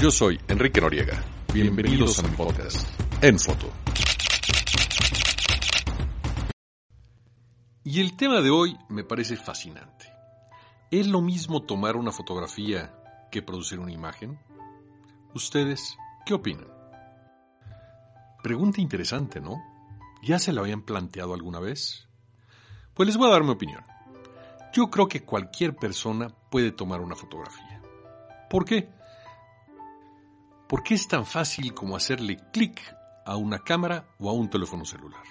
Yo soy Enrique Noriega. Bienvenidos a mi podcast En Foto. Y el tema de hoy me parece fascinante. ¿Es lo mismo tomar una fotografía que producir una imagen? ¿Ustedes qué opinan? Pregunta interesante, ¿no? ¿Ya se la habían planteado alguna vez? Pues les voy a dar mi opinión. Yo creo que cualquier persona puede tomar una fotografía. ¿Por qué? ¿Por qué es tan fácil como hacerle clic a una cámara o a un teléfono celular?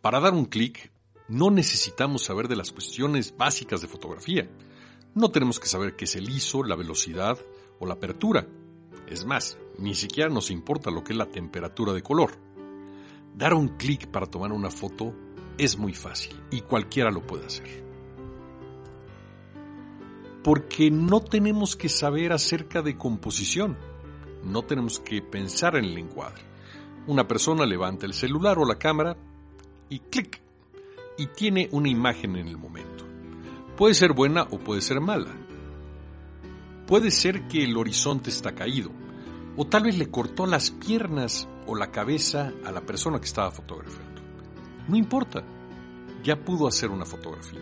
Para dar un clic, no necesitamos saber de las cuestiones básicas de fotografía. No tenemos que saber qué es el ISO, la velocidad o la apertura. Es más, ni siquiera nos importa lo que es la temperatura de color. Dar un clic para tomar una foto es muy fácil y cualquiera lo puede hacer. Porque no tenemos que saber acerca de composición no tenemos que pensar en el encuadre. Una persona levanta el celular o la cámara y clic, y tiene una imagen en el momento. Puede ser buena o puede ser mala. Puede ser que el horizonte está caído, o tal vez le cortó las piernas o la cabeza a la persona que estaba fotografiando. No importa, ya pudo hacer una fotografía.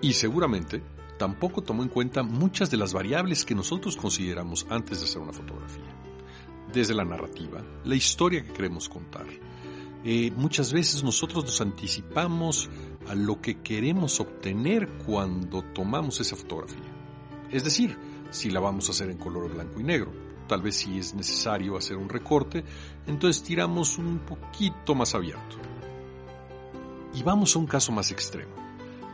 Y seguramente tampoco tomó en cuenta muchas de las variables que nosotros consideramos antes de hacer una fotografía. Desde la narrativa, la historia que queremos contar. Eh, muchas veces nosotros nos anticipamos a lo que queremos obtener cuando tomamos esa fotografía. Es decir, si la vamos a hacer en color blanco y negro, tal vez si es necesario hacer un recorte, entonces tiramos un poquito más abierto. Y vamos a un caso más extremo.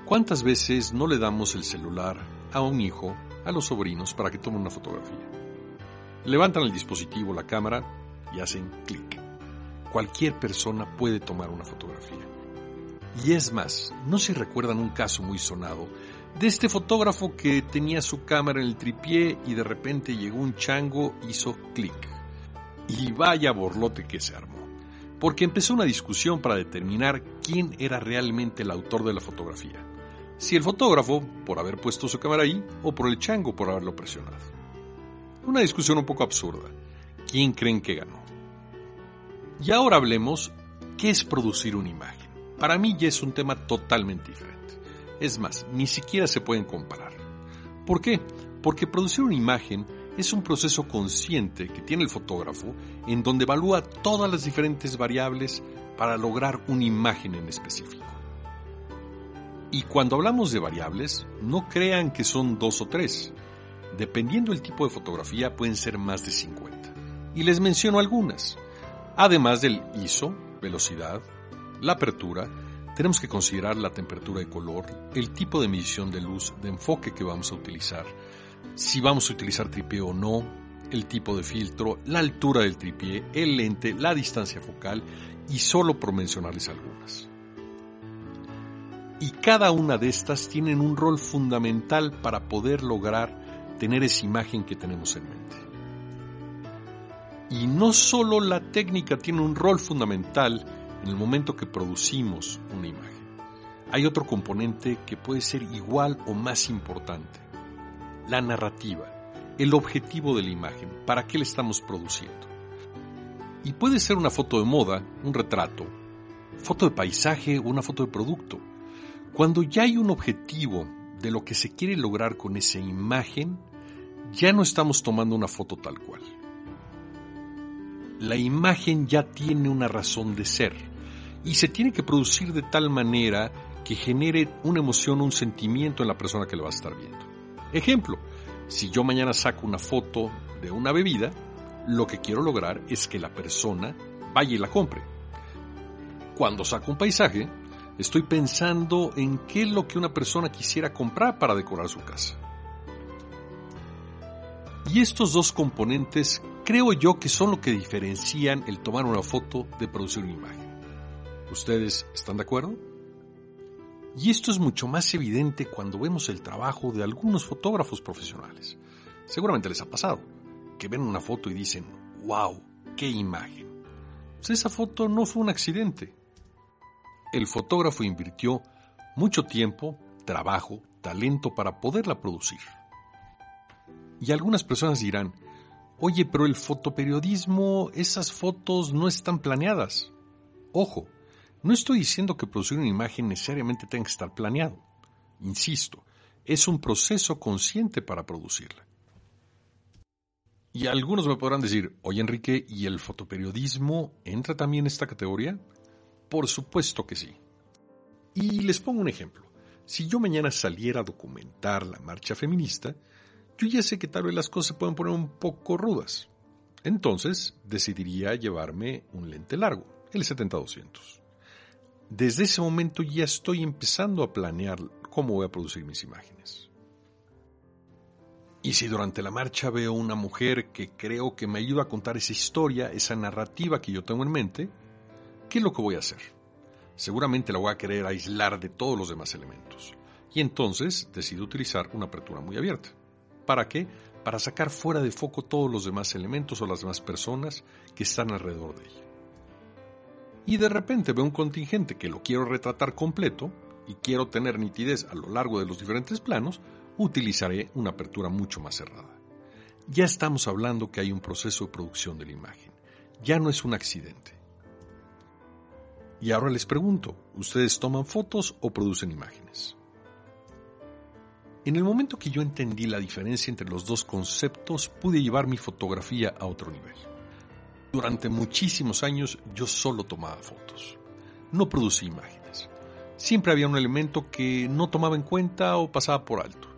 ¿Cuántas veces no le damos el celular a un hijo, a los sobrinos, para que tomen una fotografía? Levantan el dispositivo, la cámara y hacen clic. Cualquier persona puede tomar una fotografía. Y es más, no se recuerdan un caso muy sonado de este fotógrafo que tenía su cámara en el tripié y de repente llegó un chango, hizo clic. Y vaya borlote que se armó. Porque empezó una discusión para determinar quién era realmente el autor de la fotografía si el fotógrafo por haber puesto su cámara ahí o por el chango por haberlo presionado. Una discusión un poco absurda. ¿Quién creen que ganó? Y ahora hablemos qué es producir una imagen. Para mí ya es un tema totalmente diferente. Es más, ni siquiera se pueden comparar. ¿Por qué? Porque producir una imagen es un proceso consciente que tiene el fotógrafo en donde evalúa todas las diferentes variables para lograr una imagen en específico. Y cuando hablamos de variables, no crean que son dos o tres. Dependiendo del tipo de fotografía pueden ser más de 50. Y les menciono algunas. Además del ISO, velocidad, la apertura, tenemos que considerar la temperatura de color, el tipo de medición de luz, de enfoque que vamos a utilizar, si vamos a utilizar tripié o no, el tipo de filtro, la altura del tripié, el lente, la distancia focal y solo por mencionarles algunas y cada una de estas tienen un rol fundamental para poder lograr tener esa imagen que tenemos en mente. Y no solo la técnica tiene un rol fundamental en el momento que producimos una imagen. Hay otro componente que puede ser igual o más importante. La narrativa, el objetivo de la imagen, para qué la estamos produciendo. Y puede ser una foto de moda, un retrato, foto de paisaje o una foto de producto. Cuando ya hay un objetivo de lo que se quiere lograr con esa imagen, ya no estamos tomando una foto tal cual. La imagen ya tiene una razón de ser y se tiene que producir de tal manera que genere una emoción, un sentimiento en la persona que lo va a estar viendo. Ejemplo, si yo mañana saco una foto de una bebida, lo que quiero lograr es que la persona vaya y la compre. Cuando saco un paisaje, Estoy pensando en qué es lo que una persona quisiera comprar para decorar su casa. Y estos dos componentes creo yo que son lo que diferencian el tomar una foto de producir una imagen. ¿Ustedes están de acuerdo? Y esto es mucho más evidente cuando vemos el trabajo de algunos fotógrafos profesionales. Seguramente les ha pasado que ven una foto y dicen, wow, qué imagen. Pues esa foto no fue un accidente, el fotógrafo invirtió mucho tiempo, trabajo, talento para poderla producir. Y algunas personas dirán, oye, pero el fotoperiodismo, esas fotos no están planeadas. Ojo, no estoy diciendo que producir una imagen necesariamente tenga que estar planeado. Insisto, es un proceso consciente para producirla. Y algunos me podrán decir, oye Enrique, ¿y el fotoperiodismo entra también en esta categoría? Por supuesto que sí. Y les pongo un ejemplo. Si yo mañana saliera a documentar la marcha feminista, yo ya sé que tal vez las cosas se pueden poner un poco rudas. Entonces decidiría llevarme un lente largo, el 70-200. Desde ese momento ya estoy empezando a planear cómo voy a producir mis imágenes. Y si durante la marcha veo una mujer que creo que me ayuda a contar esa historia, esa narrativa que yo tengo en mente, ¿Qué es lo que voy a hacer? Seguramente la voy a querer aislar de todos los demás elementos. Y entonces decido utilizar una apertura muy abierta. ¿Para qué? Para sacar fuera de foco todos los demás elementos o las demás personas que están alrededor de ella. Y de repente veo un contingente que lo quiero retratar completo y quiero tener nitidez a lo largo de los diferentes planos, utilizaré una apertura mucho más cerrada. Ya estamos hablando que hay un proceso de producción de la imagen. Ya no es un accidente. Y ahora les pregunto, ¿ustedes toman fotos o producen imágenes? En el momento que yo entendí la diferencia entre los dos conceptos, pude llevar mi fotografía a otro nivel. Durante muchísimos años yo solo tomaba fotos, no producí imágenes. Siempre había un elemento que no tomaba en cuenta o pasaba por alto.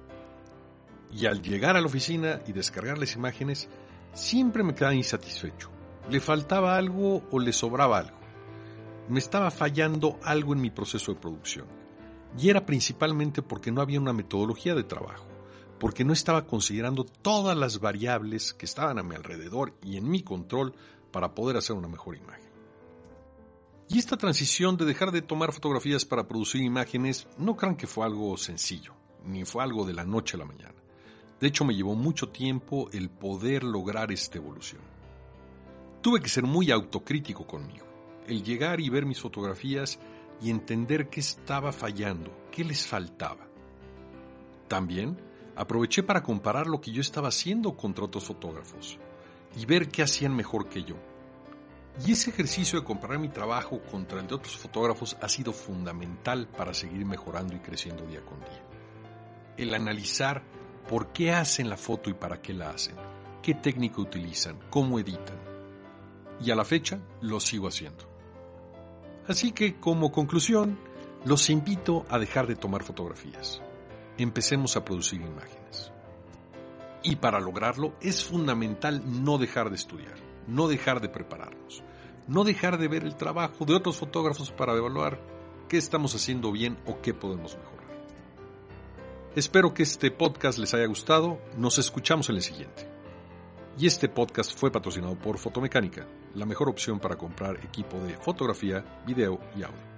Y al llegar a la oficina y descargar las imágenes, siempre me quedaba insatisfecho. Le faltaba algo o le sobraba algo me estaba fallando algo en mi proceso de producción. Y era principalmente porque no había una metodología de trabajo, porque no estaba considerando todas las variables que estaban a mi alrededor y en mi control para poder hacer una mejor imagen. Y esta transición de dejar de tomar fotografías para producir imágenes no crean que fue algo sencillo, ni fue algo de la noche a la mañana. De hecho, me llevó mucho tiempo el poder lograr esta evolución. Tuve que ser muy autocrítico conmigo el llegar y ver mis fotografías y entender qué estaba fallando, qué les faltaba. También aproveché para comparar lo que yo estaba haciendo contra otros fotógrafos y ver qué hacían mejor que yo. Y ese ejercicio de comparar mi trabajo contra el de otros fotógrafos ha sido fundamental para seguir mejorando y creciendo día con día. El analizar por qué hacen la foto y para qué la hacen, qué técnica utilizan, cómo editan. Y a la fecha lo sigo haciendo. Así que como conclusión, los invito a dejar de tomar fotografías. Empecemos a producir imágenes. Y para lograrlo es fundamental no dejar de estudiar, no dejar de prepararnos, no dejar de ver el trabajo de otros fotógrafos para evaluar qué estamos haciendo bien o qué podemos mejorar. Espero que este podcast les haya gustado. Nos escuchamos en el siguiente. Y este podcast fue patrocinado por Fotomecánica, la mejor opción para comprar equipo de fotografía, video y audio.